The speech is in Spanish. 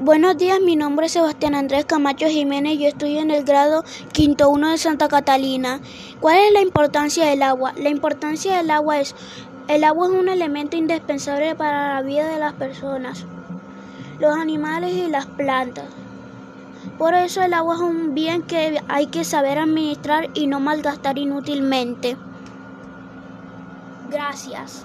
Buenos días, mi nombre es Sebastián Andrés Camacho Jiménez, yo estoy en el grado quinto 1 de Santa Catalina. ¿Cuál es la importancia del agua? La importancia del agua es, el agua es un elemento indispensable para la vida de las personas, los animales y las plantas. Por eso el agua es un bien que hay que saber administrar y no malgastar inútilmente. Gracias.